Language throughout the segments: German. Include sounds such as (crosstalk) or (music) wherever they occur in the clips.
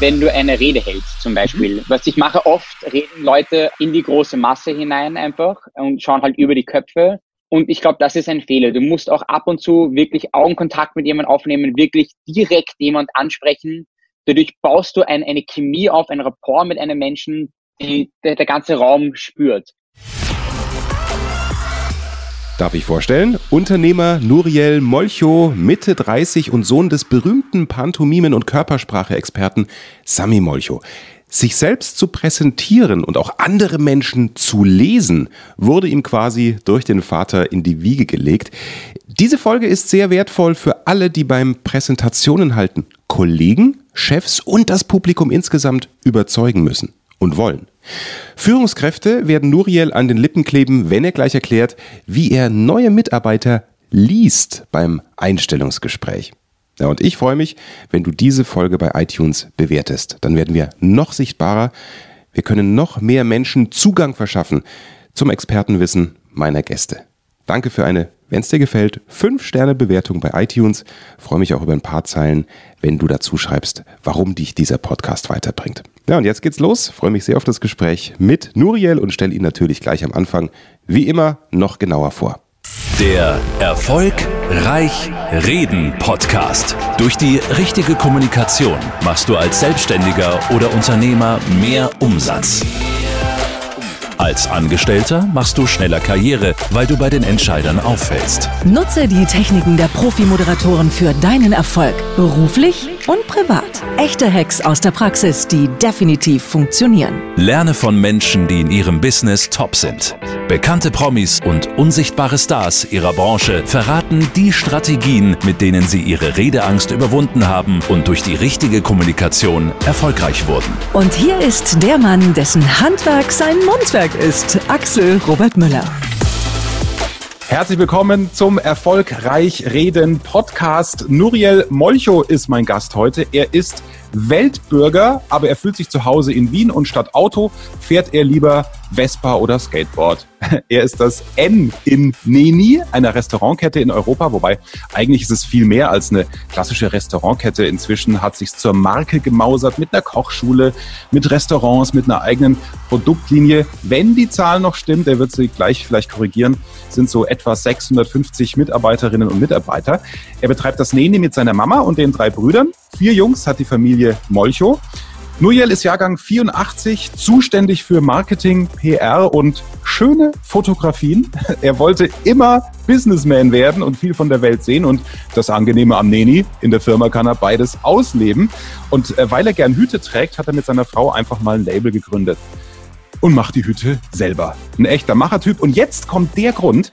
wenn du eine Rede hältst zum Beispiel. Mhm. Was ich mache, oft reden Leute in die große Masse hinein einfach und schauen halt über die Köpfe. Und ich glaube, das ist ein Fehler. Du musst auch ab und zu wirklich Augenkontakt mit jemandem aufnehmen, wirklich direkt jemand ansprechen. Dadurch baust du ein, eine Chemie auf, ein Rapport mit einem Menschen, die der, der ganze Raum spürt. Darf ich vorstellen? Unternehmer Nuriel Molcho, Mitte 30 und Sohn des berühmten Pantomimen- und Körpersprache-Experten Sami Molcho. Sich selbst zu präsentieren und auch andere Menschen zu lesen, wurde ihm quasi durch den Vater in die Wiege gelegt. Diese Folge ist sehr wertvoll für alle, die beim Präsentationen halten, Kollegen, Chefs und das Publikum insgesamt überzeugen müssen und wollen. Führungskräfte werden Nuriel an den Lippen kleben, wenn er gleich erklärt, wie er neue Mitarbeiter liest beim Einstellungsgespräch. Ja, und ich freue mich, wenn du diese Folge bei iTunes bewertest. Dann werden wir noch sichtbarer. Wir können noch mehr Menschen Zugang verschaffen zum Expertenwissen meiner Gäste. Danke für eine, wenn es dir gefällt, 5-Sterne-Bewertung bei iTunes. freue mich auch über ein paar Zeilen, wenn du dazu schreibst, warum dich dieser Podcast weiterbringt. Ja, und jetzt geht's los. Freue mich sehr auf das Gespräch mit Nuriel und stelle ihn natürlich gleich am Anfang, wie immer, noch genauer vor. Der Erfolg Reich Reden Podcast. Durch die richtige Kommunikation machst du als Selbstständiger oder Unternehmer mehr Umsatz. Als Angestellter machst du schneller Karriere, weil du bei den Entscheidern auffällst. Nutze die Techniken der Profi-Moderatoren für deinen Erfolg, beruflich und privat. Echte Hacks aus der Praxis, die definitiv funktionieren. Lerne von Menschen, die in ihrem Business top sind. Bekannte Promis und unsichtbare Stars ihrer Branche verraten die Strategien, mit denen sie ihre Redeangst überwunden haben und durch die richtige Kommunikation erfolgreich wurden. Und hier ist der Mann, dessen Handwerk sein Mundwerk ist, Axel Robert Müller. Herzlich willkommen zum Erfolgreich Reden Podcast. Nuriel Molcho ist mein Gast heute. Er ist Weltbürger, aber er fühlt sich zu Hause in Wien und statt Auto fährt er lieber Vespa oder Skateboard. (laughs) Er ist das N in Neni, einer Restaurantkette in Europa, wobei eigentlich ist es viel mehr als eine klassische Restaurantkette. Inzwischen hat sich zur Marke gemausert mit einer Kochschule, mit Restaurants, mit einer eigenen Produktlinie. Wenn die Zahl noch stimmt, er wird sie gleich vielleicht korrigieren, sind so etwa 650 Mitarbeiterinnen und Mitarbeiter. Er betreibt das Neni mit seiner Mama und den drei Brüdern. Vier Jungs hat die Familie Molcho. Nuriel ist Jahrgang 84, zuständig für Marketing, PR und schöne Fotografien. (laughs) Er wollte immer Businessman werden und viel von der Welt sehen und das Angenehme am Neni, in der Firma kann er beides ausleben. Und äh, weil er gern Hüte trägt, hat er mit seiner Frau einfach mal ein Label gegründet und macht die Hüte selber. Ein echter Machertyp. Und jetzt kommt der Grund,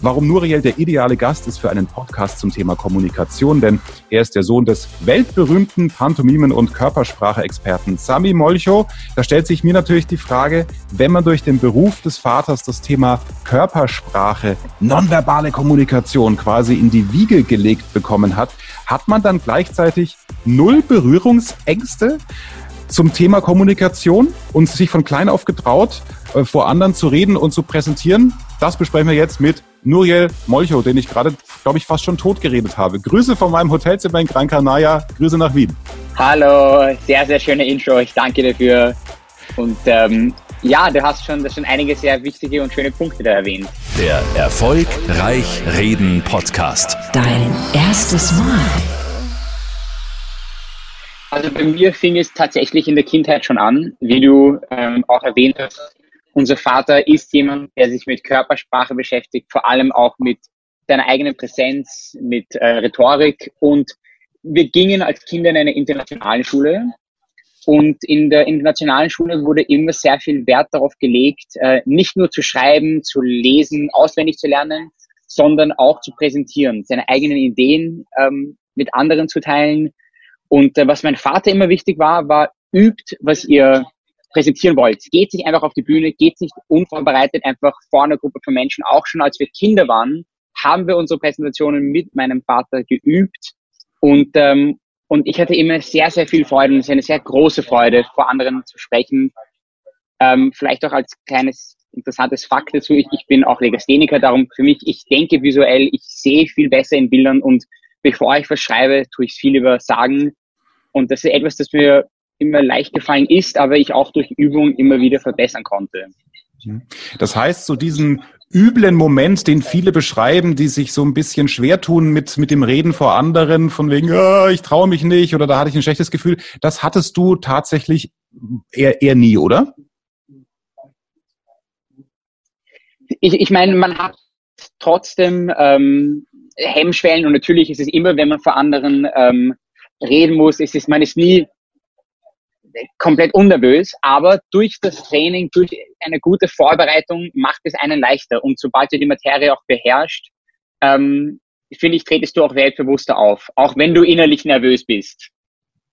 warum Nuriel der ideale Gast ist für einen Podcast zum Thema Kommunikation, denn er ist der Sohn des weltberühmten Pantomimen- und Körpersprache-Experten Sami Molcho. Da stellt sich mir natürlich die Frage, wenn man durch den Beruf des Vaters das Thema Körpersprache, nonverbale Kommunikation quasi in die Wiege gelegt bekommen hat, hat man dann gleichzeitig null Berührungsängste? zum Thema Kommunikation und sich von klein auf getraut, äh, vor anderen zu reden und zu präsentieren. Das besprechen wir jetzt mit Nuriel Molcho, den ich gerade, glaube ich, fast schon tot geredet habe. Grüße von meinem Hotelzimmer in Gran Canaria. Grüße nach Wien. Hallo, sehr, sehr schöne Intro. Ich danke dafür. Und ähm, ja, du hast schon, das schon einige sehr wichtige und schöne Punkte da erwähnt. Der Erfolg Reich Reden Podcast. Dein erstes Mal. Also bei mir fing es tatsächlich in der Kindheit schon an, wie du ähm, auch erwähnt hast. Unser Vater ist jemand, der sich mit Körpersprache beschäftigt, vor allem auch mit seiner eigenen Präsenz, mit äh, Rhetorik. Und wir gingen als Kinder in eine internationale Schule. Und in der internationalen Schule wurde immer sehr viel Wert darauf gelegt, äh, nicht nur zu schreiben, zu lesen, auswendig zu lernen, sondern auch zu präsentieren, seine eigenen Ideen ähm, mit anderen zu teilen, und äh, was mein Vater immer wichtig war, war, übt, was ihr präsentieren wollt. Geht sich einfach auf die Bühne, geht nicht unvorbereitet einfach vor einer Gruppe von Menschen. Auch schon als wir Kinder waren, haben wir unsere Präsentationen mit meinem Vater geübt. Und, ähm, und ich hatte immer sehr, sehr viel Freude und es ist eine sehr große Freude, vor anderen zu sprechen. Ähm, vielleicht auch als kleines interessantes Fakt dazu, ich, ich bin auch Legastheniker, darum für mich, ich denke visuell, ich sehe viel besser in Bildern und bevor ich was schreibe, tue ich es viel über Sagen und das ist etwas, das mir immer leicht gefallen ist, aber ich auch durch Übung immer wieder verbessern konnte. Das heißt, so diesen üblen Moment, den viele beschreiben, die sich so ein bisschen schwer tun mit, mit dem Reden vor anderen, von wegen, oh, ich traue mich nicht oder da hatte ich ein schlechtes Gefühl, das hattest du tatsächlich eher, eher nie, oder? Ich, ich meine, man hat trotzdem ähm, Hemmschwellen und natürlich ist es immer, wenn man vor anderen ähm, reden muss, ist es, man ist nie komplett unnervös, aber durch das Training, durch eine gute Vorbereitung macht es einen leichter. Und sobald du die Materie auch beherrscht, ähm, finde ich, tretest du auch weltbewusster auf, auch wenn du innerlich nervös bist.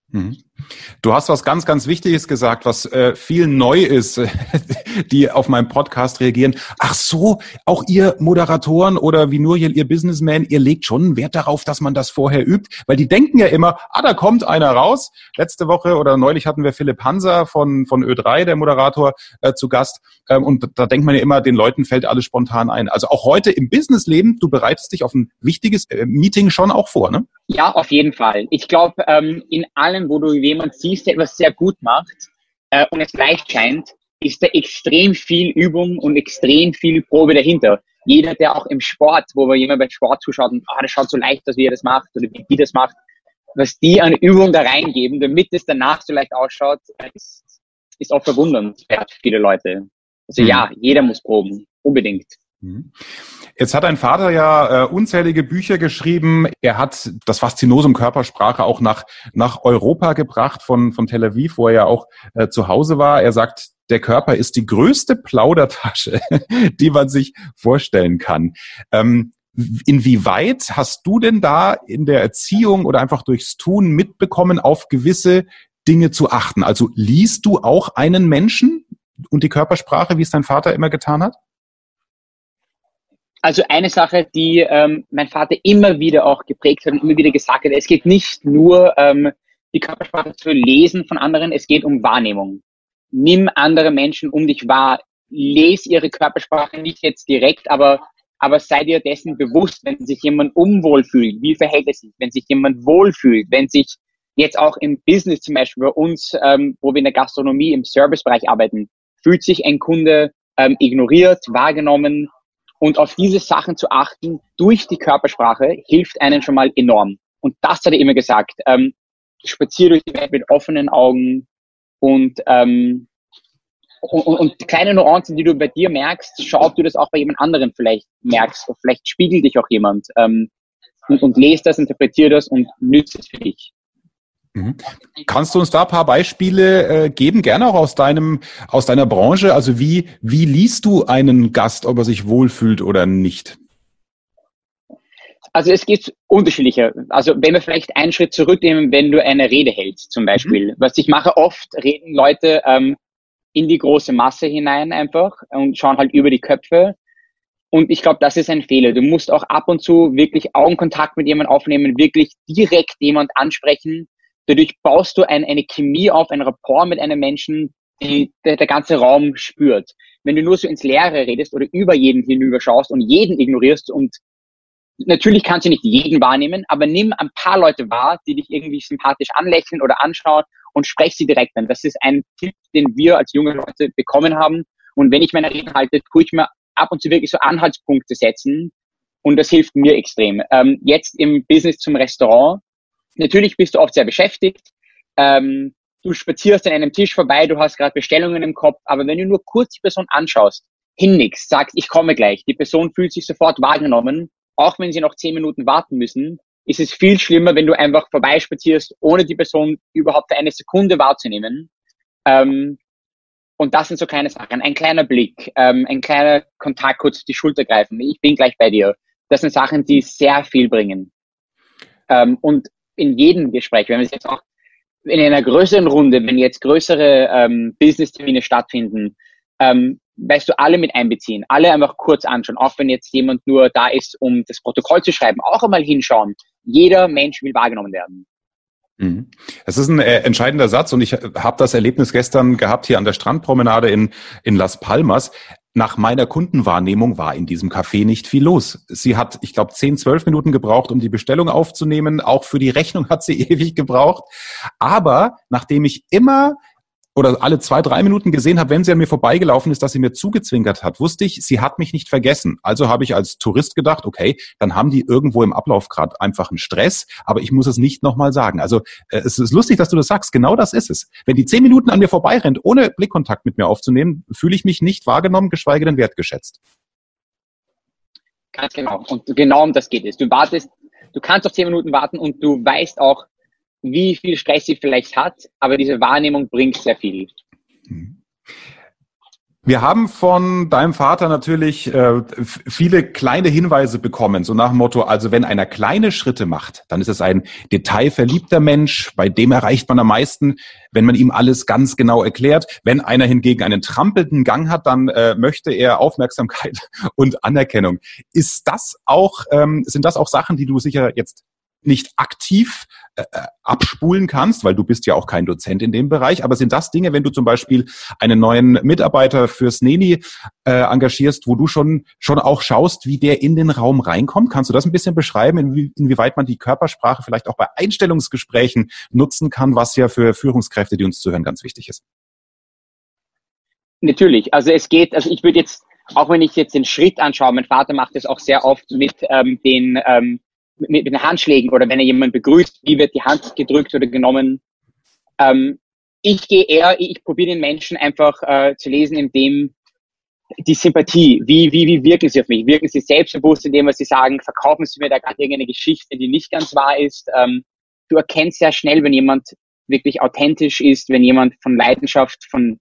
Mhm. Du hast was ganz, ganz Wichtiges gesagt, was äh, viel neu ist, (laughs) die auf meinem Podcast reagieren. Ach so, auch ihr Moderatoren oder wie Nuriel, ihr Businessman, ihr legt schon Wert darauf, dass man das vorher übt, weil die denken ja immer, ah, da kommt einer raus. Letzte Woche oder neulich hatten wir Philipp Hanser von, von Ö3, der Moderator, äh, zu Gast. Ähm, und da denkt man ja immer, den Leuten fällt alles spontan ein. Also auch heute im Businessleben, du bereitest dich auf ein wichtiges äh, Meeting schon auch vor, ne? Ja, auf jeden Fall. Ich glaube, ähm, in allem, wo du jemand siehst, der etwas sehr gut macht äh, und es leicht scheint, ist da extrem viel Übung und extrem viel Probe dahinter. Jeder, der auch im Sport, wo man jemand bei Sport zuschaut und ah, das schaut so leicht aus, wie er das macht oder wie die das macht, was die an Übung da reingeben, damit es danach so leicht ausschaut, ist, ist auch verwundernd für viele Leute. Also mhm. ja, jeder muss proben, unbedingt. Mhm. Jetzt hat dein Vater ja äh, unzählige Bücher geschrieben. Er hat das Faszinosum Körpersprache auch nach, nach Europa gebracht von, von Tel Aviv, wo er ja auch äh, zu Hause war. Er sagt, der Körper ist die größte Plaudertasche, (laughs) die man sich vorstellen kann. Ähm, inwieweit hast du denn da in der Erziehung oder einfach durchs Tun mitbekommen, auf gewisse Dinge zu achten? Also liest du auch einen Menschen und die Körpersprache, wie es dein Vater immer getan hat? Also eine Sache, die ähm, mein Vater immer wieder auch geprägt hat und immer wieder gesagt hat, es geht nicht nur ähm, die Körpersprache zu lesen von anderen, es geht um Wahrnehmung. Nimm andere Menschen um dich wahr, lese ihre Körpersprache nicht jetzt direkt, aber, aber sei dir dessen bewusst, wenn sich jemand unwohl fühlt, wie verhält es sich, wenn sich jemand wohlfühlt, wenn sich jetzt auch im Business zum Beispiel bei uns, ähm, wo wir in der Gastronomie im Servicebereich arbeiten, fühlt sich ein Kunde ähm, ignoriert, wahrgenommen, und auf diese Sachen zu achten durch die Körpersprache hilft einen schon mal enorm. Und das hat er immer gesagt. Ähm, spazier durch die Welt mit offenen Augen und, ähm, und, und kleine Nuancen, die du bei dir merkst, schau, ob du das auch bei jemand anderen vielleicht merkst. Oder vielleicht spiegelt dich auch jemand. Ähm, und, und lest das, interpretier das und nützt es für dich. Mhm. Kannst du uns da ein paar Beispiele äh, geben, gerne auch aus deinem, aus deiner Branche? Also wie, wie liest du einen Gast, ob er sich wohlfühlt oder nicht? Also es gibt unterschiedliche. Also wenn wir vielleicht einen Schritt zurücknehmen, wenn du eine Rede hältst zum Beispiel. Mhm. Was ich mache oft, reden Leute ähm, in die große Masse hinein einfach und schauen halt über die Köpfe. Und ich glaube, das ist ein Fehler. Du musst auch ab und zu wirklich Augenkontakt mit jemandem aufnehmen, wirklich direkt jemand ansprechen, Dadurch baust du ein, eine Chemie auf, ein Rapport mit einem Menschen, die der, der ganze Raum spürt. Wenn du nur so ins Leere redest oder über jeden hinüber schaust und jeden ignorierst und natürlich kannst du nicht jeden wahrnehmen, aber nimm ein paar Leute wahr, die dich irgendwie sympathisch anlächeln oder anschauen und sprech sie direkt an. Das ist ein Tipp, den wir als junge Leute bekommen haben. Und wenn ich meine Reden halte, tue ich mir ab und zu wirklich so Anhaltspunkte setzen. Und das hilft mir extrem. Ähm, jetzt im Business zum Restaurant Natürlich bist du oft sehr beschäftigt. Ähm, du spazierst an einem Tisch vorbei, du hast gerade Bestellungen im Kopf, aber wenn du nur kurz die Person anschaust, hinnickst, sagst, ich komme gleich, die Person fühlt sich sofort wahrgenommen, auch wenn sie noch zehn Minuten warten müssen, ist es viel schlimmer, wenn du einfach vorbeispazierst, ohne die Person überhaupt eine Sekunde wahrzunehmen. Ähm, und das sind so kleine Sachen. Ein kleiner Blick, ähm, ein kleiner Kontakt, kurz die Schulter greifen. Ich bin gleich bei dir. Das sind Sachen, die sehr viel bringen. Ähm, und in jedem Gespräch, wenn wir es jetzt auch in einer größeren Runde, wenn jetzt größere ähm, Business-Termine stattfinden, ähm, weißt du, alle mit einbeziehen, alle einfach kurz anschauen, auch wenn jetzt jemand nur da ist, um das Protokoll zu schreiben, auch einmal hinschauen. Jeder Mensch will wahrgenommen werden. Mhm. Es ist ein äh, entscheidender Satz und ich habe das Erlebnis gestern gehabt hier an der Strandpromenade in, in Las Palmas nach meiner Kundenwahrnehmung war in diesem Café nicht viel los. Sie hat, ich glaube, 10, 12 Minuten gebraucht, um die Bestellung aufzunehmen. Auch für die Rechnung hat sie (laughs) ewig gebraucht. Aber nachdem ich immer oder alle zwei, drei Minuten gesehen habe, wenn sie an mir vorbeigelaufen ist, dass sie mir zugezwinkert hat, wusste ich, sie hat mich nicht vergessen. Also habe ich als Tourist gedacht, okay, dann haben die irgendwo im Ablauf gerade einfach einen Stress, aber ich muss es nicht nochmal sagen. Also äh, es ist lustig, dass du das sagst. Genau das ist es. Wenn die zehn Minuten an mir vorbeirennt, ohne Blickkontakt mit mir aufzunehmen, fühle ich mich nicht wahrgenommen, geschweige denn wertgeschätzt. Ganz genau. Und genau um das geht es. Du wartest, du kannst auf zehn Minuten warten und du weißt auch, wie viel Stress sie vielleicht hat, aber diese Wahrnehmung bringt sehr viel. Wir haben von deinem Vater natürlich äh, viele kleine Hinweise bekommen, so nach dem Motto, also wenn einer kleine Schritte macht, dann ist es ein detailverliebter Mensch, bei dem erreicht man am meisten, wenn man ihm alles ganz genau erklärt. Wenn einer hingegen einen trampelnden Gang hat, dann äh, möchte er Aufmerksamkeit (laughs) und Anerkennung. Ist das auch, ähm, sind das auch Sachen, die du sicher jetzt nicht aktiv äh, äh, abspulen kannst, weil du bist ja auch kein Dozent in dem Bereich, aber sind das Dinge, wenn du zum Beispiel einen neuen Mitarbeiter fürs Neni äh, engagierst, wo du schon, schon auch schaust, wie der in den Raum reinkommt? Kannst du das ein bisschen beschreiben, inwie, inwieweit man die Körpersprache vielleicht auch bei Einstellungsgesprächen nutzen kann, was ja für Führungskräfte, die uns zuhören, ganz wichtig ist? Natürlich. Also es geht, also ich würde jetzt, auch wenn ich jetzt den Schritt anschaue, mein Vater macht es auch sehr oft mit ähm, den ähm, mit, mit den Handschlägen oder wenn er jemanden begrüßt, wie wird die Hand gedrückt oder genommen. Ähm, ich gehe eher, ich probiere den Menschen einfach äh, zu lesen, in dem die Sympathie, wie, wie, wie wirken sie auf mich? Wirken sie selbstbewusst in dem, was sie sagen? Verkaufen sie mir da gerade irgendeine Geschichte, die nicht ganz wahr ist? Ähm, du erkennst sehr schnell, wenn jemand wirklich authentisch ist, wenn jemand von Leidenschaft, von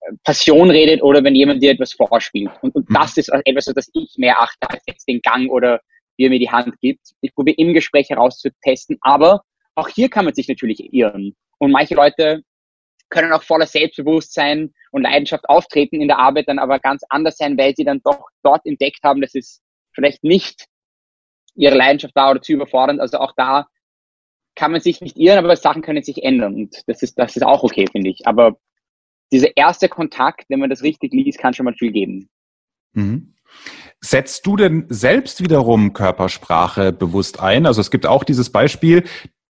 äh, Passion redet oder wenn jemand dir etwas vorspielt. Und, und mhm. das ist etwas, das ich mehr achte als jetzt den Gang oder wie er mir die Hand gibt. Ich probiere im Gespräch herauszutesten, aber auch hier kann man sich natürlich irren. Und manche Leute können auch voller Selbstbewusstsein und Leidenschaft auftreten in der Arbeit, dann aber ganz anders sein, weil sie dann doch dort entdeckt haben, dass es vielleicht nicht ihre Leidenschaft war oder zu überfordernd. Also auch da kann man sich nicht irren, aber Sachen können sich ändern. Und das ist, das ist auch okay, finde ich. Aber dieser erste Kontakt, wenn man das richtig liest, kann schon mal viel geben. Mhm. Setzt du denn selbst wiederum Körpersprache bewusst ein? Also es gibt auch dieses Beispiel,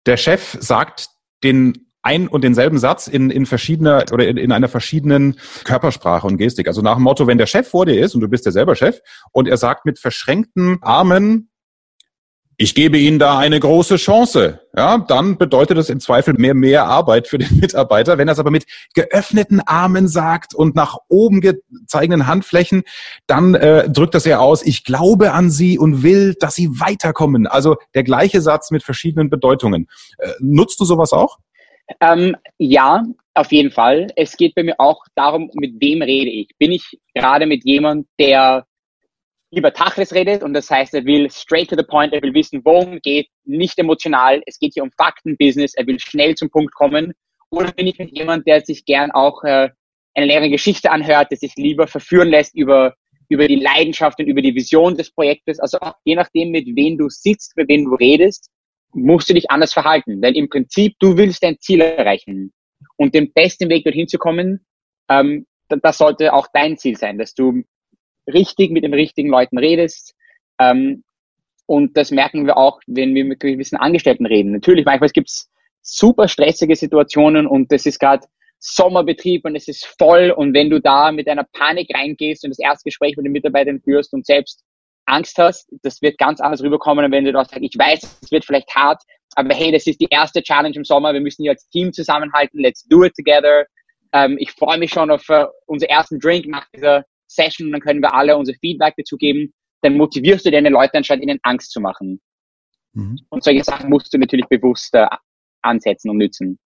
der Chef sagt den ein und denselben Satz in, in verschiedener oder in, in einer verschiedenen Körpersprache und Gestik. Also nach dem Motto, wenn der Chef vor dir ist und du bist ja selber Chef und er sagt mit verschränkten Armen, ich gebe Ihnen da eine große Chance. Ja, dann bedeutet das im Zweifel mehr, mehr Arbeit für den (laughs) Mitarbeiter. Wenn er es aber mit geöffneten Armen sagt und nach oben gezeigenden Handflächen, dann äh, drückt das ja aus, ich glaube an Sie und will, dass Sie weiterkommen. Also der gleiche Satz mit verschiedenen Bedeutungen. Äh, nutzt du sowas auch? Ähm, ja, auf jeden Fall. Es geht bei mir auch darum, mit wem rede ich. Bin ich gerade mit jemand, der über Tachles redet und das heißt, er will straight to the point, er will wissen, worum geht, nicht emotional, es geht hier um Faktenbusiness, er will schnell zum Punkt kommen. Oder bin ich mit jemand, der sich gern auch äh, eine leere Geschichte anhört, der sich lieber verführen lässt über, über die Leidenschaft und über die Vision des Projektes. Also auch je nachdem, mit wem du sitzt, mit wem du redest, musst du dich anders verhalten. Denn im Prinzip, du willst dein Ziel erreichen. Und den besten Weg dorthin zu kommen, ähm, das sollte auch dein Ziel sein, dass du richtig mit den richtigen Leuten redest. Ähm, und das merken wir auch, wenn wir mit gewissen Angestellten reden. Natürlich, manchmal gibt es super stressige Situationen und das ist gerade Sommerbetrieb und es ist voll und wenn du da mit einer Panik reingehst und das erste Gespräch mit den Mitarbeitern führst und selbst Angst hast, das wird ganz anders rüberkommen, wenn du da sagst, ich weiß, es wird vielleicht hart, aber hey, das ist die erste Challenge im Sommer, wir müssen hier als Team zusammenhalten, let's do it together. Ähm, ich freue mich schon auf uh, unseren ersten Drink nach dieser Session und dann können wir alle unser Feedback dazu geben, dann motivierst du deine Leute anstatt ihnen Angst zu machen. Mhm. Und solche Sachen musst du natürlich bewusst äh, ansetzen und nützen.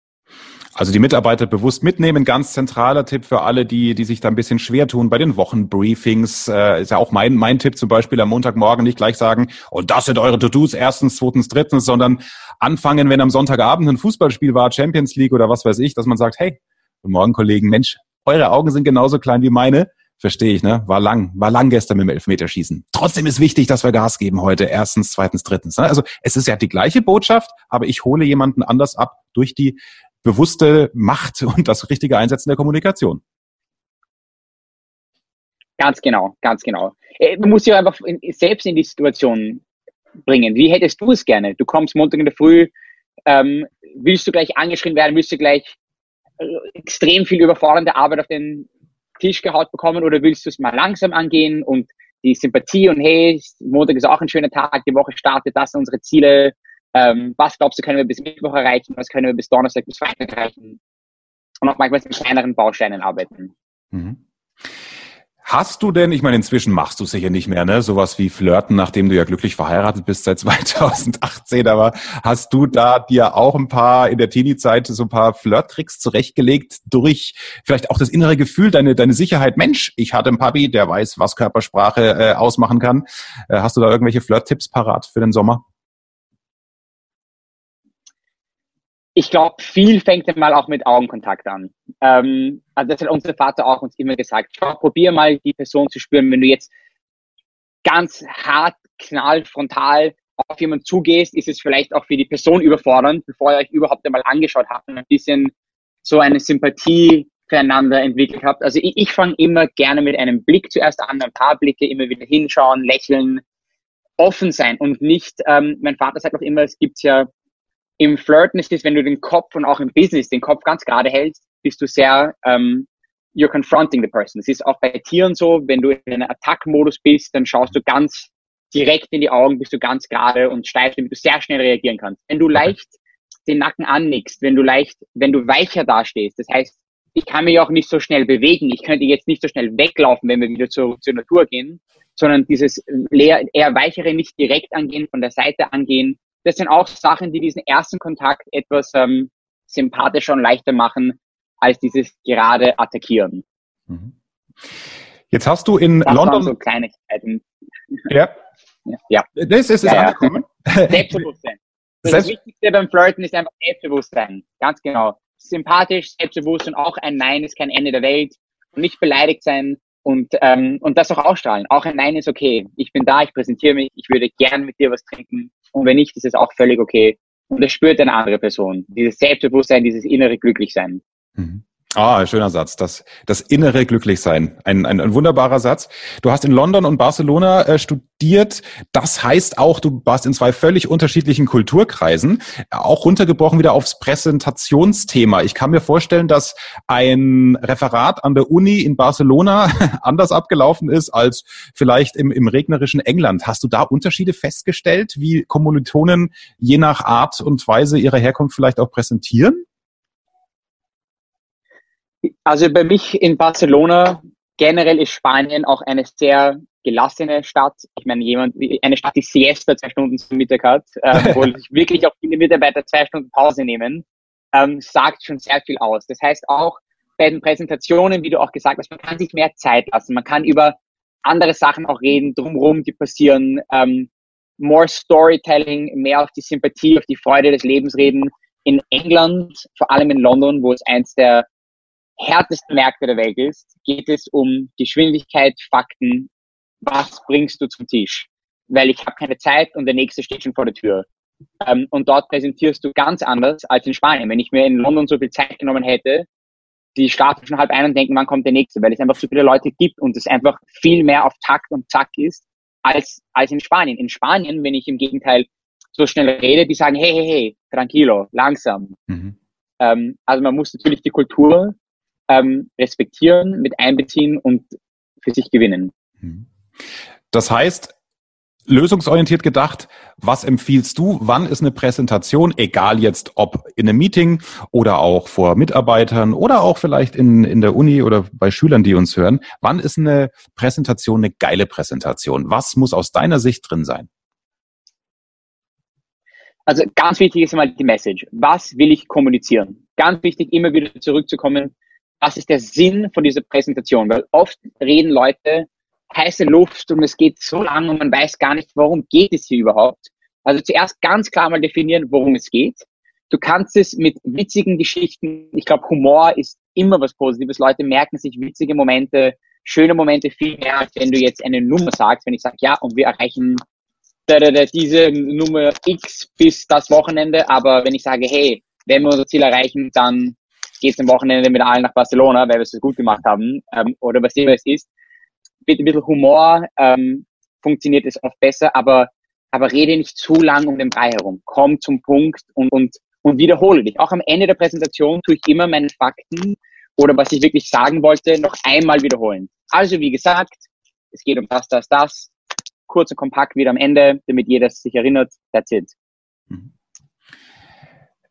Also die Mitarbeiter bewusst mitnehmen, ganz zentraler Tipp für alle, die, die sich da ein bisschen schwer tun bei den Wochenbriefings. Äh, ist ja auch mein, mein Tipp zum Beispiel am Montagmorgen nicht gleich sagen, und oh, das sind eure To-Dos, erstens, zweitens, drittens, sondern anfangen, wenn am Sonntagabend ein Fußballspiel war, Champions League oder was weiß ich, dass man sagt, hey, guten Morgen Kollegen, Mensch, eure Augen sind genauso klein wie meine. Verstehe ich, ne? War lang, war lang gestern mit dem Elfmeterschießen. Trotzdem ist wichtig, dass wir Gas geben heute. Erstens, zweitens, drittens. Ne? Also es ist ja die gleiche Botschaft, aber ich hole jemanden anders ab durch die bewusste Macht (laughs) und das richtige Einsetzen der Kommunikation. Ganz genau, ganz genau. Äh, man muss sich einfach selbst in die Situation bringen. Wie hättest du es gerne? Du kommst Montag in der Früh, ähm, willst du gleich angeschrien werden, willst du gleich äh, extrem viel überfordernde Arbeit auf den Tisch gehaut bekommen oder willst du es mal langsam angehen und die Sympathie und hey, Montag ist auch ein schöner Tag, die Woche startet, das sind unsere Ziele. Ähm, was glaubst du, können wir bis Mittwoch erreichen? Was können wir bis Donnerstag, bis Freitag erreichen? Und auch manchmal mit kleineren Bausteinen arbeiten. Mhm. Hast du denn, ich meine, inzwischen machst du sicher nicht mehr, ne, sowas wie Flirten, nachdem du ja glücklich verheiratet bist seit (laughs) 2018, aber hast du da dir auch ein paar in der Teenie-Zeit so ein paar Flirt-Tricks zurechtgelegt durch vielleicht auch das innere Gefühl, deine, deine Sicherheit, Mensch, ich hatte einen Papi, der weiß, was Körpersprache äh, ausmachen kann. Äh, hast du da irgendwelche Flirt-Tipps parat für den Sommer? Ich glaube, viel fängt mal auch mit Augenkontakt an. Ähm, also das hat unser Vater auch uns immer gesagt. Schau, probier mal die Person zu spüren. Wenn du jetzt ganz hart, knall, frontal auf jemanden zugehst, ist es vielleicht auch für die Person überfordernd, bevor ihr euch überhaupt einmal angeschaut habt und ein bisschen so eine Sympathie füreinander entwickelt habt. Also ich, ich fange immer gerne mit einem Blick zuerst an, ein paar Blicke, immer wieder hinschauen, lächeln, offen sein und nicht, ähm, mein Vater sagt auch immer, es gibt ja im Flirten ist es, wenn du den Kopf und auch im Business den Kopf ganz gerade hältst, bist du sehr, ähm, you're confronting the person. Es ist auch bei Tieren so, wenn du in einem Attack-Modus bist, dann schaust du ganz direkt in die Augen, bist du ganz gerade und steif, damit du sehr schnell reagieren kannst. Wenn du leicht den Nacken annickst, wenn du leicht, wenn du weicher dastehst, das heißt, ich kann mich auch nicht so schnell bewegen, ich könnte jetzt nicht so schnell weglaufen, wenn wir wieder zur, zur Natur gehen, sondern dieses eher weichere nicht direkt angehen, von der Seite angehen, das sind auch Sachen, die diesen ersten Kontakt etwas ähm, sympathischer und leichter machen, als dieses gerade Attackieren. Mhm. Jetzt hast du in das London. so Kleinigkeiten. Ja. (laughs) Ja. Das ist, ja, angekommen. (laughs) Selbstbewusstsein. (laughs) Das, das Wichtigste beim Flirten ist einfach Selbstbewusstsein. Ganz genau. Sympathisch, selbstbewusst und auch ein Nein ist kein Ende der Welt. Und nicht beleidigt sein und, ähm, und das auch ausstrahlen. Auch ein Nein ist okay. Ich bin da, ich präsentiere mich, ich würde gern mit dir was trinken. Und wenn nicht, ist es auch völlig okay. Und das spürt eine andere Person. Dieses Selbstbewusstsein, dieses innere Glücklichsein. Mhm. Ah, schöner Satz. Das, das innere Glücklichsein. Ein, ein, ein wunderbarer Satz. Du hast in London und Barcelona äh, studiert. Das heißt auch, du warst in zwei völlig unterschiedlichen Kulturkreisen. Auch runtergebrochen wieder aufs Präsentationsthema. Ich kann mir vorstellen, dass ein Referat an der Uni in Barcelona (laughs) anders abgelaufen ist als vielleicht im, im regnerischen England. Hast du da Unterschiede festgestellt, wie Kommilitonen je nach Art und Weise ihrer Herkunft vielleicht auch präsentieren? Also bei mich in Barcelona generell ist Spanien auch eine sehr gelassene Stadt. Ich meine, jemand, eine Stadt, die Siesta zwei Stunden zum Mittag hat, (laughs) äh, wo sich wirklich auch viele Mitarbeiter zwei Stunden Pause nehmen, ähm, sagt schon sehr viel aus. Das heißt auch bei den Präsentationen, wie du auch gesagt hast, man kann sich mehr Zeit lassen. Man kann über andere Sachen auch reden, drumherum, die passieren. Ähm, more Storytelling, mehr auf die Sympathie, auf die Freude des Lebens reden. In England, vor allem in London, wo es eins der härtesten Märkte der Welt ist, geht es um Geschwindigkeit, Fakten, was bringst du zum Tisch? Weil ich habe keine Zeit und der nächste steht schon vor der Tür. Ähm, und dort präsentierst du ganz anders als in Spanien. Wenn ich mir in London so viel Zeit genommen hätte, die starten schon halb ein und denken, wann kommt der nächste, weil es einfach so viele Leute gibt und es einfach viel mehr auf Takt und Zack ist als, als in Spanien. In Spanien, wenn ich im Gegenteil so schnell rede, die sagen, hey, hey, hey, tranquilo, langsam. Mhm. Ähm, also man muss natürlich die Kultur ähm, respektieren, mit einbeziehen und für sich gewinnen. Mhm. Das heißt, lösungsorientiert gedacht, was empfiehlst du? Wann ist eine Präsentation, egal jetzt ob in einem Meeting oder auch vor Mitarbeitern oder auch vielleicht in, in der Uni oder bei Schülern, die uns hören, wann ist eine Präsentation eine geile Präsentation? Was muss aus deiner Sicht drin sein? Also ganz wichtig ist einmal die Message. Was will ich kommunizieren? Ganz wichtig, immer wieder zurückzukommen was ist der Sinn von dieser Präsentation? Weil oft reden Leute heiße Luft und es geht so lang und man weiß gar nicht, worum geht es hier überhaupt. Also zuerst ganz klar mal definieren, worum es geht. Du kannst es mit witzigen Geschichten, ich glaube, Humor ist immer was Positives. Leute merken sich witzige Momente, schöne Momente viel mehr, als wenn du jetzt eine Nummer sagst. Wenn ich sage, ja, und wir erreichen diese Nummer X bis das Wochenende, aber wenn ich sage, hey, wenn wir unser Ziel erreichen, dann geht es am Wochenende mit allen nach Barcelona, weil wir es so gut gemacht haben, ähm, oder was immer es ist. mit ein bisschen Humor ähm, funktioniert es oft besser, aber, aber rede nicht zu lang um den Brei herum. Komm zum Punkt und, und, und wiederhole dich. Auch am Ende der Präsentation tue ich immer meine Fakten oder was ich wirklich sagen wollte, noch einmal wiederholen. Also wie gesagt, es geht um das, das, das. Kurz und kompakt wieder am Ende, damit jeder sich erinnert. That's it. Mhm.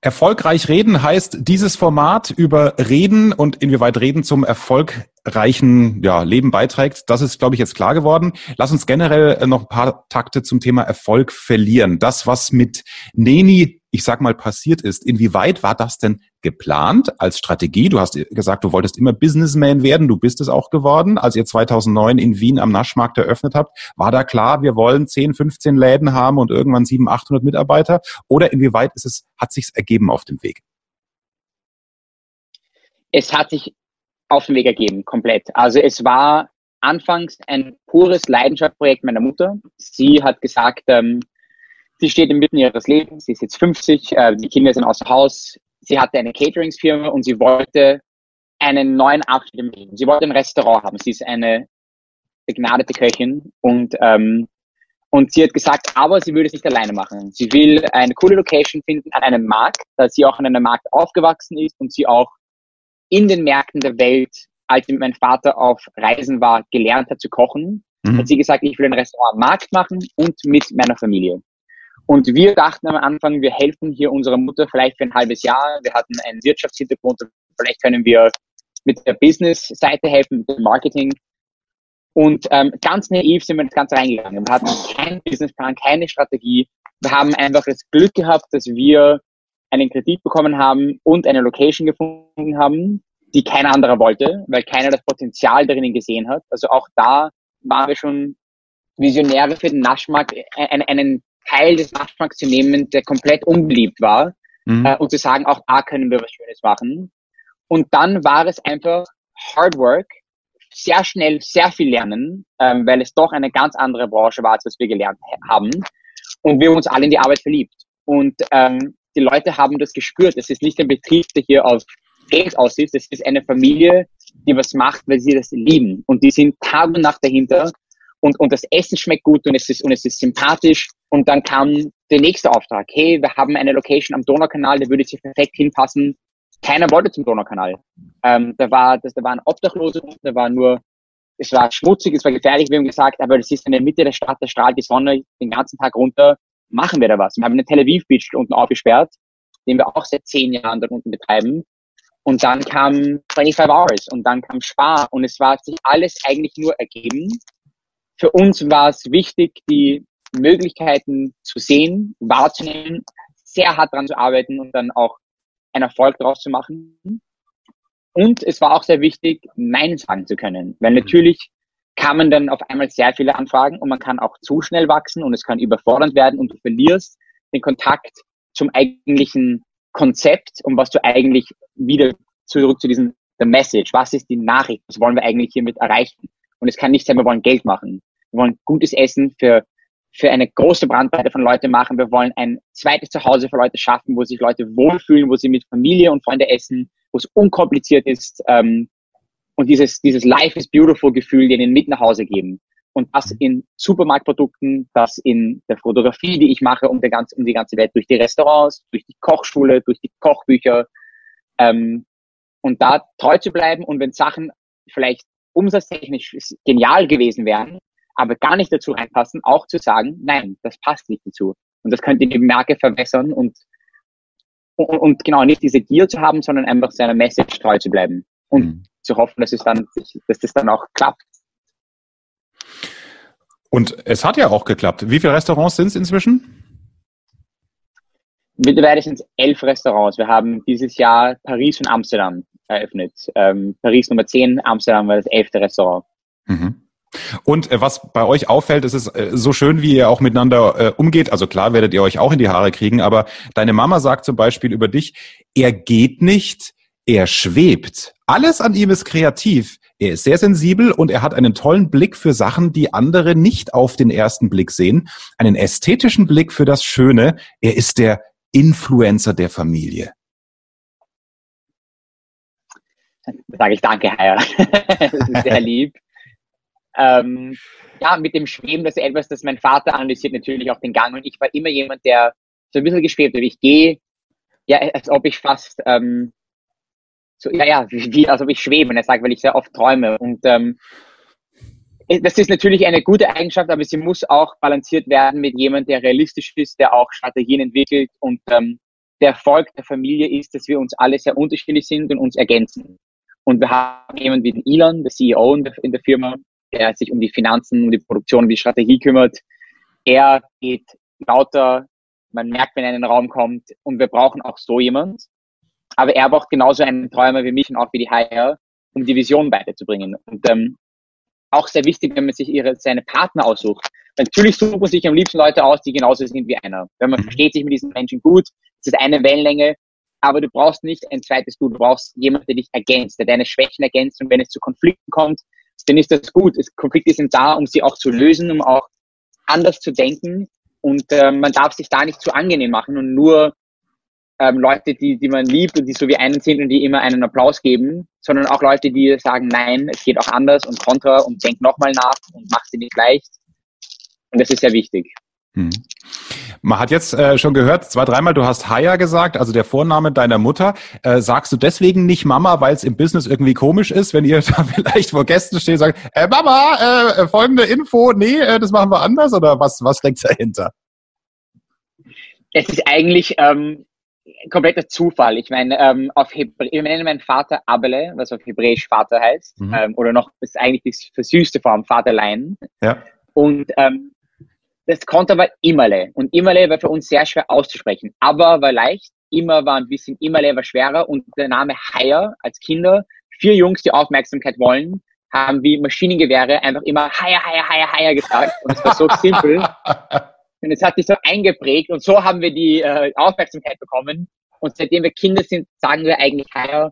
Erfolgreich reden heißt dieses Format über Reden und inwieweit Reden zum erfolgreichen ja, Leben beiträgt. Das ist, glaube ich, jetzt klar geworden. Lass uns generell noch ein paar Takte zum Thema Erfolg verlieren. Das, was mit Neni ich sag mal, passiert ist. Inwieweit war das denn geplant als Strategie? Du hast gesagt, du wolltest immer Businessman werden. Du bist es auch geworden. Als ihr 2009 in Wien am Naschmarkt eröffnet habt, war da klar, wir wollen 10, 15 Läden haben und irgendwann 700, 800 Mitarbeiter? Oder inwieweit ist es, hat sich's ergeben auf dem Weg? Es hat sich auf dem Weg ergeben, komplett. Also es war anfangs ein pures Leidenschaftsprojekt meiner Mutter. Sie hat gesagt, ähm, Sie steht inmitten ihres Lebens, sie ist jetzt 50, äh, die Kinder sind außer Haus. Sie hatte eine Cateringsfirma und sie wollte einen neuen Abschnitt im Leben. Sie wollte ein Restaurant haben. Sie ist eine begnadete Köchin und ähm, und sie hat gesagt, aber sie würde es nicht alleine machen. Sie will eine coole Location finden an einem Markt, da sie auch an einem Markt aufgewachsen ist und sie auch in den Märkten der Welt, als sie mit meinem Vater auf Reisen war, gelernt hat zu kochen, mhm. hat sie gesagt, ich will ein Restaurant am Markt machen und mit meiner Familie. Und wir dachten am Anfang, wir helfen hier unserer Mutter vielleicht für ein halbes Jahr. Wir hatten einen Wirtschaftshintergrund, vielleicht können wir mit der Business-Seite helfen, mit dem Marketing. Und ähm, ganz naiv sind wir das Ganze reingegangen. Wir hatten keinen Businessplan, keine Strategie. Wir haben einfach das Glück gehabt, dass wir einen Kredit bekommen haben und eine Location gefunden haben, die kein anderer wollte, weil keiner das Potenzial darin gesehen hat. Also auch da waren wir schon Visionäre für den Naschmarkt, äh, einen, einen Teil des Nachtschmacks zu nehmen, der komplett unbeliebt war mhm. äh, und zu sagen, auch da können wir was Schönes machen. Und dann war es einfach Hard Work, sehr schnell sehr viel lernen, ähm, weil es doch eine ganz andere Branche war, als was wir gelernt haben. Und wir haben uns alle in die Arbeit verliebt. Und ähm, die Leute haben das gespürt. Es ist nicht ein Betrieb, der hier auf Geld aussieht. Es ist eine Familie, die was macht, weil sie das lieben. Und die sind Tag und Nacht dahinter und, und das Essen schmeckt gut und es ist, und es ist sympathisch. Und dann kam der nächste Auftrag. Hey, wir haben eine Location am Donaukanal, der würde sich perfekt hinpassen. Keiner wollte zum Donaukanal. Ähm, da war, das, da waren Obdachlose, da war nur, es war schmutzig, es war gefährlich, wir haben gesagt, aber das ist in der Mitte der Stadt, da strahlt die Sonne den ganzen Tag runter. Machen wir da was? Wir haben eine Tel Aviv Beach unten aufgesperrt, den wir auch seit zehn Jahren dort unten betreiben. Und dann kam 25 Hours und dann kam Spar und es war sich alles eigentlich nur ergeben, für uns war es wichtig, die Möglichkeiten zu sehen, wahrzunehmen, sehr hart dran zu arbeiten und dann auch einen Erfolg daraus zu machen. Und es war auch sehr wichtig, Nein sagen zu können, weil natürlich kamen dann auf einmal sehr viele Anfragen und man kann auch zu schnell wachsen und es kann überfordernd werden und du verlierst den Kontakt zum eigentlichen Konzept und was du eigentlich wieder zurück zu diesem the Message, was ist die Nachricht, was wollen wir eigentlich hiermit erreichen? Und es kann nicht sein, wir wollen Geld machen. Wir wollen gutes Essen für, für eine große Brandbreite von Leuten machen. Wir wollen ein zweites Zuhause für Leute schaffen, wo sich Leute wohlfühlen, wo sie mit Familie und Freunde essen, wo es unkompliziert ist ähm, und dieses, dieses Life is Beautiful Gefühl denen mit nach Hause geben. Und das in Supermarktprodukten, das in der Fotografie, die ich mache, um, der ganze, um die ganze Welt, durch die Restaurants, durch die Kochschule, durch die Kochbücher. Ähm, und da treu zu bleiben und wenn Sachen vielleicht umsatztechnisch genial gewesen wären, aber gar nicht dazu reinpassen, auch zu sagen, nein, das passt nicht dazu. Und das könnte die Marke verbessern und, und, und genau nicht diese Gier zu haben, sondern einfach seiner Message treu zu bleiben und mhm. zu hoffen, dass es dann, dass das dann auch klappt. Und es hat ja auch geklappt. Wie viele Restaurants sind es inzwischen? Mittlerweile sind es elf Restaurants. Wir haben dieses Jahr Paris und Amsterdam eröffnet. Ähm, Paris Nummer 10, Amsterdam war das elfte Restaurant. Mhm. Und äh, was bei euch auffällt, ist es äh, so schön, wie ihr auch miteinander äh, umgeht. Also klar werdet ihr euch auch in die Haare kriegen, aber deine Mama sagt zum Beispiel über dich, er geht nicht, er schwebt. Alles an ihm ist kreativ. Er ist sehr sensibel und er hat einen tollen Blick für Sachen, die andere nicht auf den ersten Blick sehen. Einen ästhetischen Blick für das Schöne. Er ist der Influencer der Familie. Sage ich danke, Herr. (laughs) sehr lieb. Ähm, ja, mit dem Schweben, das ist etwas, das mein Vater analysiert natürlich auch den Gang und ich war immer jemand, der so ein bisschen geschwebt hat. Ich gehe, ja, als ob ich fast, ähm, so, ja, ja, wie, als ob ich schwebe, und er sagt, weil ich sehr oft träume und ähm, das ist natürlich eine gute Eigenschaft, aber sie muss auch balanciert werden mit jemandem, der realistisch ist, der auch Strategien entwickelt und ähm, der Erfolg der Familie ist, dass wir uns alle sehr unterschiedlich sind und uns ergänzen. Und wir haben jemanden wie den Elon, der CEO in der, in der Firma, der sich um die Finanzen, um die Produktion, um die Strategie kümmert. Er geht lauter, man merkt, wenn er in den Raum kommt und wir brauchen auch so jemand. Aber er braucht genauso einen Träumer wie mich und auch wie die Hire, um die Vision weiterzubringen. Und ähm, auch sehr wichtig, wenn man sich ihre, seine Partner aussucht. Natürlich sucht man sich am liebsten Leute aus, die genauso sind wie einer. Wenn man mhm. versteht sich mit diesen Menschen gut, es ist eine Wellenlänge, aber du brauchst nicht ein zweites Du, du brauchst jemanden, der dich ergänzt, der deine Schwächen ergänzt und wenn es zu Konflikten kommt, dann ist das gut. Konflikte sind da, um sie auch zu lösen, um auch anders zu denken und äh, man darf sich da nicht zu angenehm machen und nur ähm, Leute, die, die man liebt und die so wie einen sind und die immer einen Applaus geben, sondern auch Leute, die sagen, nein, es geht auch anders und kontra und denk nochmal nach und mach sie nicht leicht. Und das ist sehr wichtig. Hm. Man hat jetzt äh, schon gehört, zwei, dreimal, du hast Haya gesagt, also der Vorname deiner Mutter. Äh, sagst du deswegen nicht Mama, weil es im Business irgendwie komisch ist, wenn ihr (laughs) da vielleicht vor Gästen steht und sagt, äh, Mama, äh, folgende Info, nee, äh, das machen wir anders oder was, was steckt dahinter? Es ist eigentlich ähm, kompletter Zufall. Ich meine, ähm, auf Hebräisch, ich nenne meinen Vater Abele, was auf Hebräisch Vater heißt, mhm. ähm, oder noch, ist eigentlich die versüßte Form, Vaterlein. Ja. Und ähm, das Konto war Immerle. Und Immerle war für uns sehr schwer auszusprechen, aber war leicht. Immer war ein bisschen, Immerle war schwerer und der Name Haier als Kinder, vier Jungs, die Aufmerksamkeit wollen, haben wie Maschinengewehre einfach immer Haier, Haier, Haier, Haier gesagt. Und es war so (laughs) simpel. Und es hat sich so eingeprägt und so haben wir die äh, Aufmerksamkeit bekommen. Und seitdem wir Kinder sind, sagen wir eigentlich Haier,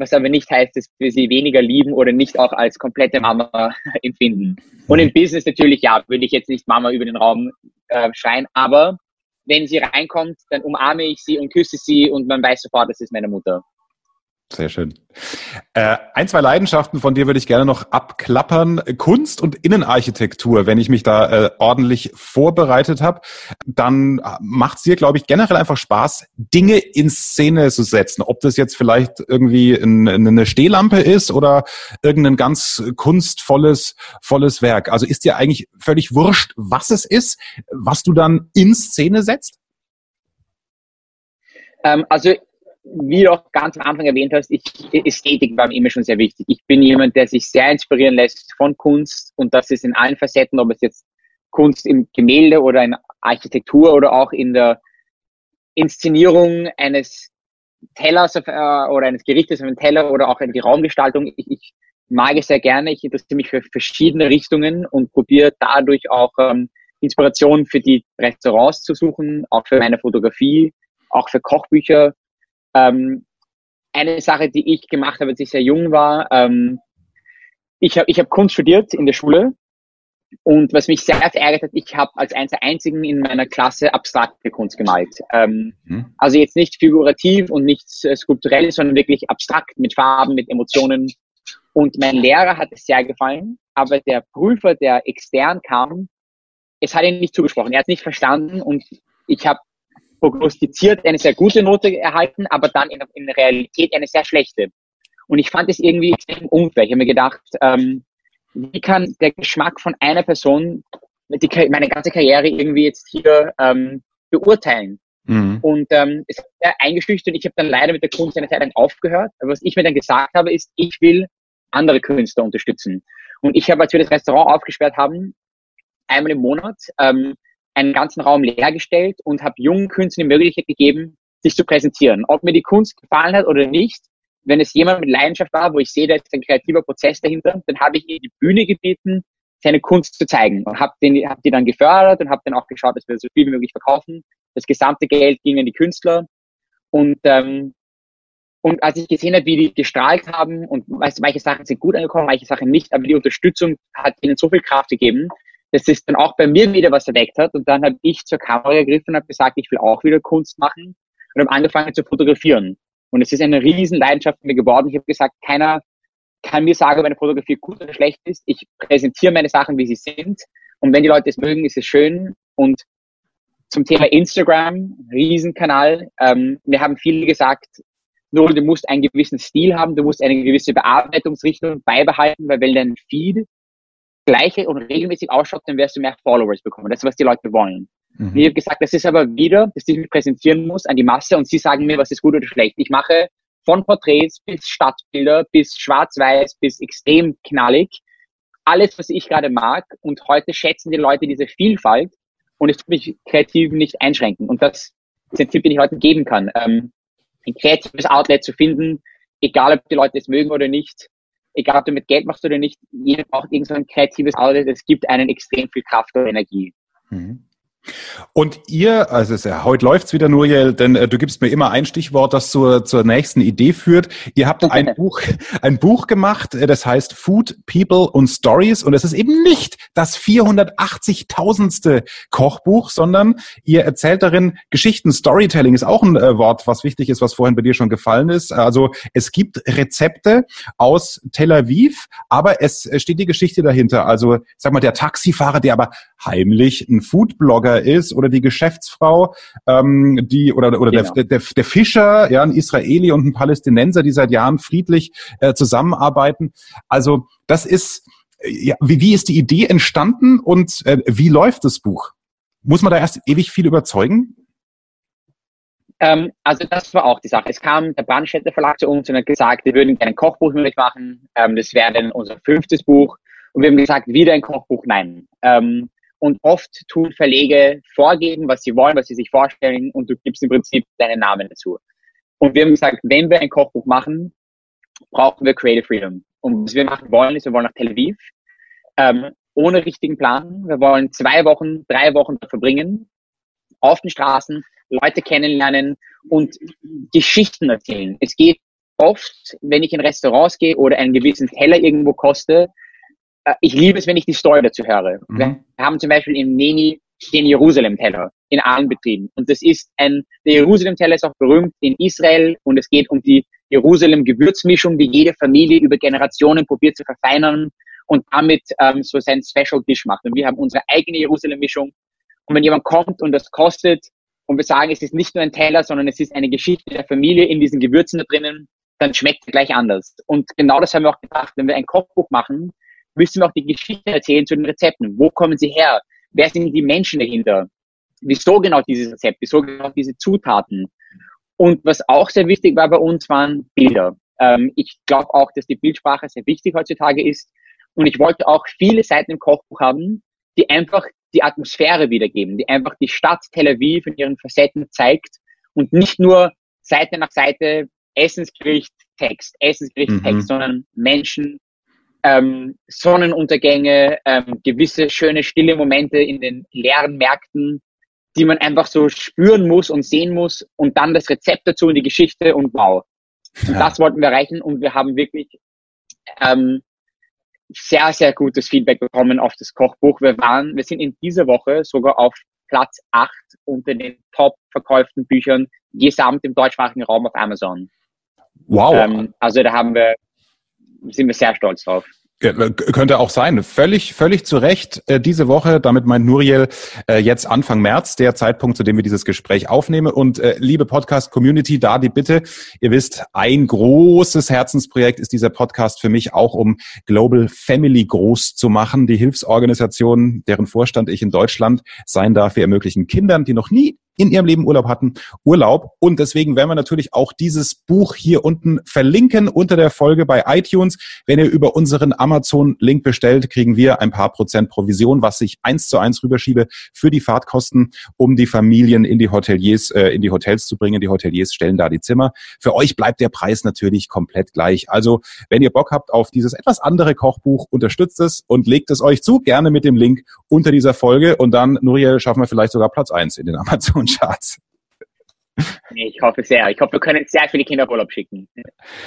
was aber nicht heißt, dass wir sie weniger lieben oder nicht auch als komplette Mama (laughs) empfinden. Und im Business natürlich, ja, würde ich jetzt nicht Mama über den Raum äh, schreien, aber wenn sie reinkommt, dann umarme ich sie und küsse sie und man weiß sofort, das ist meine Mutter. Sehr schön. Äh, ein, zwei Leidenschaften von dir würde ich gerne noch abklappern. Kunst und Innenarchitektur. Wenn ich mich da äh, ordentlich vorbereitet habe, dann macht es dir, glaube ich, generell einfach Spaß, Dinge in Szene zu setzen. Ob das jetzt vielleicht irgendwie ein, eine Stehlampe ist oder irgendein ganz kunstvolles volles Werk. Also ist dir eigentlich völlig wurscht, was es ist, was du dann in Szene setzt? Ähm, also wie du auch ganz am Anfang erwähnt hast, ich, Ästhetik war mir immer schon sehr wichtig. Ich bin jemand, der sich sehr inspirieren lässt von Kunst und das ist in allen Facetten, ob es jetzt Kunst im Gemälde oder in Architektur oder auch in der Inszenierung eines Tellers äh, oder eines Gerichtes auf einem Teller oder auch in die Raumgestaltung. Ich, ich mag es sehr gerne. Ich interessiere mich für verschiedene Richtungen und probiere dadurch auch ähm, Inspiration für die Restaurants zu suchen, auch für meine Fotografie, auch für Kochbücher ähm, eine Sache, die ich gemacht habe, als ich sehr jung war, ähm, ich habe ich hab Kunst studiert in der Schule und was mich sehr verärgert hat, ich habe als eines der einzigen in meiner Klasse abstrakte Kunst gemalt. Ähm, mhm. Also jetzt nicht figurativ und nichts äh, skulpturelles, sondern wirklich abstrakt mit Farben, mit Emotionen. Und mein Lehrer hat es sehr gefallen, aber der Prüfer, der extern kam, es hat ihn nicht zugesprochen. Er hat nicht verstanden und ich habe prognostiziert eine sehr gute Note erhalten, aber dann in, in Realität eine sehr schlechte. Und ich fand es irgendwie extrem unfair. Ich habe mir gedacht, ähm, wie kann der Geschmack von einer Person die, meine ganze Karriere irgendwie jetzt hier ähm, beurteilen? Mhm. Und ähm, es hat sehr eingeschüchtert. Ich habe dann leider mit der Kunst eine Zeit lang aufgehört. Aber was ich mir dann gesagt habe, ist, ich will andere Künstler unterstützen. Und ich habe, als wir das Restaurant aufgesperrt haben, einmal im Monat ähm, einen ganzen Raum leergestellt und habe jungen Künstlern die Möglichkeit gegeben, sich zu präsentieren. Ob mir die Kunst gefallen hat oder nicht, wenn es jemand mit Leidenschaft war, wo ich sehe, da ist ein kreativer Prozess dahinter, dann habe ich ihm die Bühne gebeten, seine Kunst zu zeigen und habe hab die dann gefördert und habe dann auch geschaut, dass wir so viel wie möglich verkaufen. Das gesamte Geld ging an die Künstler und ähm, und als ich gesehen habe, wie die gestrahlt haben und weißt manche Sachen sind gut angekommen, manche Sachen nicht, aber die Unterstützung hat ihnen so viel Kraft gegeben, dass es dann auch bei mir wieder was erweckt hat. Und dann habe ich zur Kamera gegriffen und habe gesagt, ich will auch wieder Kunst machen und habe angefangen zu fotografieren. Und es ist eine riesen Leidenschaft mir geworden. Ich habe gesagt, keiner kann mir sagen, ob eine Fotografie gut oder schlecht ist. Ich präsentiere meine Sachen, wie sie sind. Und wenn die Leute es mögen, ist es schön. Und zum Thema Instagram, Riesenkanal. Ähm, wir haben viele gesagt, nur du musst einen gewissen Stil haben, du musst eine gewisse Bearbeitungsrichtung beibehalten, weil wenn dein Feed gleiche und regelmäßig ausschaut, dann wirst du mehr Followers bekommen. Das ist, was die Leute wollen. Mhm. Ich habe gesagt, das ist aber wieder, dass ich mich präsentieren muss an die Masse und sie sagen mir, was ist gut oder schlecht. Ich mache von Porträts bis Stadtbilder, bis schwarz-weiß, bis extrem knallig. Alles, was ich gerade mag. Und heute schätzen die Leute diese Vielfalt und es tut mich kreativ nicht einschränken. Und das ist ein Tipp, den ich heute geben kann. Ähm, ein kreatives Outlet zu finden, egal ob die Leute es mögen oder nicht, egal ob du mit Geld machst oder nicht, jeder braucht irgend so kreatives Outlet. Es gibt einen extrem viel Kraft und Energie. Mhm. Und ihr, also ja, heute läuft's wieder, Nuriel, denn äh, du gibst mir immer ein Stichwort, das zur, zur nächsten Idee führt. Ihr habt ein Buch, ein Buch gemacht, äh, das heißt Food, People und Stories. Und es ist eben nicht das 480.000. Kochbuch, sondern ihr erzählt darin Geschichten. Storytelling ist auch ein äh, Wort, was wichtig ist, was vorhin bei dir schon gefallen ist. Also es gibt Rezepte aus Tel Aviv, aber es steht die Geschichte dahinter. Also sag mal, der Taxifahrer, der aber heimlich ein Foodblogger Handwerker ist oder die Geschäftsfrau, ähm, die oder oder genau. der, der, der Fischer, ja, ein Israeli und ein Palästinenser, die seit Jahren friedlich äh, zusammenarbeiten. Also das ist ja, wie, wie ist die Idee entstanden und äh, wie läuft das Buch? Muss man da erst ewig viel überzeugen? Ähm, also das war auch die Sache. Es kam der Brandstätter Verlag zu uns und hat gesagt, wir würden gerne ein Kochbuch euch machen. Ähm, das wäre dann unser fünftes Buch. Und wir haben gesagt, wieder ein Kochbuch, nein. Ähm, und oft tun Verlege vorgeben, was sie wollen, was sie sich vorstellen und du gibst im Prinzip deinen Namen dazu. Und wir haben gesagt, wenn wir ein Kochbuch machen, brauchen wir Creative Freedom. Und was wir machen wollen, ist, wir wollen nach Tel Aviv, ähm, ohne richtigen Plan. Wir wollen zwei Wochen, drei Wochen verbringen, auf den Straßen, Leute kennenlernen und Geschichten erzählen. Es geht oft, wenn ich in Restaurants gehe oder einen gewissen Teller irgendwo koste, ich liebe es, wenn ich die Story dazu höre. Mhm. Wir haben zum Beispiel im Neni den Jerusalem-Teller in allen Betrieben. Und das ist ein, der Jerusalem-Teller ist auch berühmt in Israel und es geht um die Jerusalem-Gewürzmischung, die jede Familie über Generationen probiert zu verfeinern und damit ähm, so sein Special Dish macht. Und wir haben unsere eigene Jerusalem-Mischung. Und wenn jemand kommt und das kostet und wir sagen, es ist nicht nur ein Teller, sondern es ist eine Geschichte der Familie in diesen Gewürzen da drinnen, dann schmeckt es gleich anders. Und genau das haben wir auch gedacht, wenn wir ein Kochbuch machen, müssen wir auch die Geschichte erzählen zu den Rezepten. Wo kommen sie her? Wer sind die Menschen dahinter? Wieso genau dieses Rezept? Wieso genau diese Zutaten? Und was auch sehr wichtig war bei uns, waren Bilder. Ähm, ich glaube auch, dass die Bildsprache sehr wichtig heutzutage ist. Und ich wollte auch viele Seiten im Kochbuch haben, die einfach die Atmosphäre wiedergeben, die einfach die Stadt Tel Aviv in ihren Facetten zeigt und nicht nur Seite nach Seite Essensgericht, Text, Essensgericht, mhm. Text, sondern Menschen, ähm, Sonnenuntergänge, ähm, gewisse schöne stille Momente in den leeren Märkten, die man einfach so spüren muss und sehen muss und dann das Rezept dazu in die Geschichte und wow. Ja. Das wollten wir erreichen und wir haben wirklich ähm, sehr, sehr gutes Feedback bekommen auf das Kochbuch. Wir waren, wir sind in dieser Woche sogar auf Platz 8 unter den top verkauften Büchern gesamt im deutschsprachigen Raum auf Amazon. Wow. Ähm, also da haben wir sind wir sehr stolz drauf. Äh, könnte auch sein. Völlig, völlig zu Recht. Äh, diese Woche, damit meint Nuriel äh, jetzt Anfang März, der Zeitpunkt, zu dem wir dieses Gespräch aufnehmen. Und liebe Podcast-Community, da die Bitte. Ihr wisst, ein großes Herzensprojekt ist dieser Podcast für mich auch, um Global Family groß zu machen. Die Hilfsorganisation, deren Vorstand ich in Deutschland sein darf, wir ermöglichen Kindern, die noch nie in ihrem Leben Urlaub hatten, Urlaub. Und deswegen werden wir natürlich auch dieses Buch hier unten verlinken unter der Folge bei iTunes. Wenn ihr über unseren Amazon-Link bestellt, kriegen wir ein paar Prozent Provision, was ich eins zu eins rüberschiebe für die Fahrtkosten, um die Familien in die Hoteliers, äh, in die Hotels zu bringen. Die Hoteliers stellen da die Zimmer. Für euch bleibt der Preis natürlich komplett gleich. Also, wenn ihr Bock habt auf dieses etwas andere Kochbuch, unterstützt es und legt es euch zu, gerne mit dem Link unter dieser Folge. Und dann, Nuriel, schaffen wir vielleicht sogar Platz eins in den (laughs) Amazon Charts. Ich hoffe sehr. Ich hoffe, wir können sehr viele Kinder auf Urlaub schicken.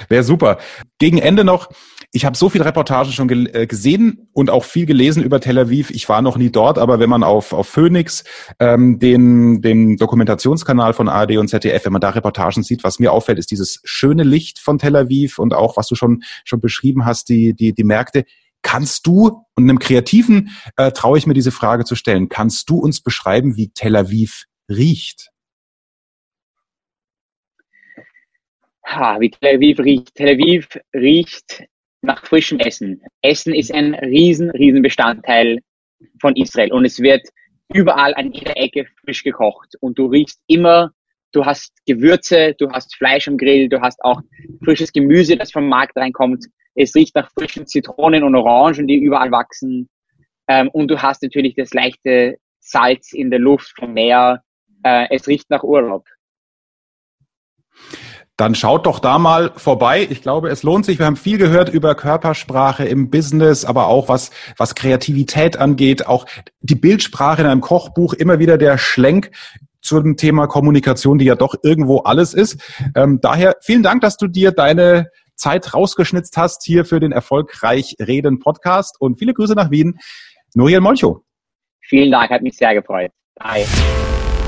Wäre super. Gegen Ende noch, ich habe so viele Reportagen schon äh, gesehen und auch viel gelesen über Tel Aviv. Ich war noch nie dort, aber wenn man auf, auf Phoenix, ähm, den, den Dokumentationskanal von ARD und ZDF, wenn man da Reportagen sieht, was mir auffällt, ist dieses schöne Licht von Tel Aviv und auch, was du schon, schon beschrieben hast, die, die, die Märkte. Kannst du, und einem Kreativen äh, traue ich mir diese Frage zu stellen, kannst du uns beschreiben, wie Tel Aviv riecht? Ha, wie Tel Aviv riecht. Tel Aviv riecht nach frischem Essen. Essen ist ein riesen, riesen Bestandteil von Israel und es wird überall an jeder Ecke frisch gekocht und du riechst immer, du hast Gewürze, du hast Fleisch am Grill, du hast auch frisches Gemüse, das vom Markt reinkommt. Es riecht nach frischen Zitronen und Orangen, die überall wachsen. Ähm, und du hast natürlich das leichte Salz in der Luft vom Meer. Äh, es riecht nach Urlaub dann schaut doch da mal vorbei. Ich glaube, es lohnt sich. Wir haben viel gehört über Körpersprache im Business, aber auch was, was Kreativität angeht, auch die Bildsprache in einem Kochbuch, immer wieder der Schlenk zum Thema Kommunikation, die ja doch irgendwo alles ist. Ähm, daher vielen Dank, dass du dir deine Zeit rausgeschnitzt hast hier für den Erfolgreich Reden Podcast und viele Grüße nach Wien. Nuriel Molcho. Vielen Dank, hat mich sehr gefreut. Bye.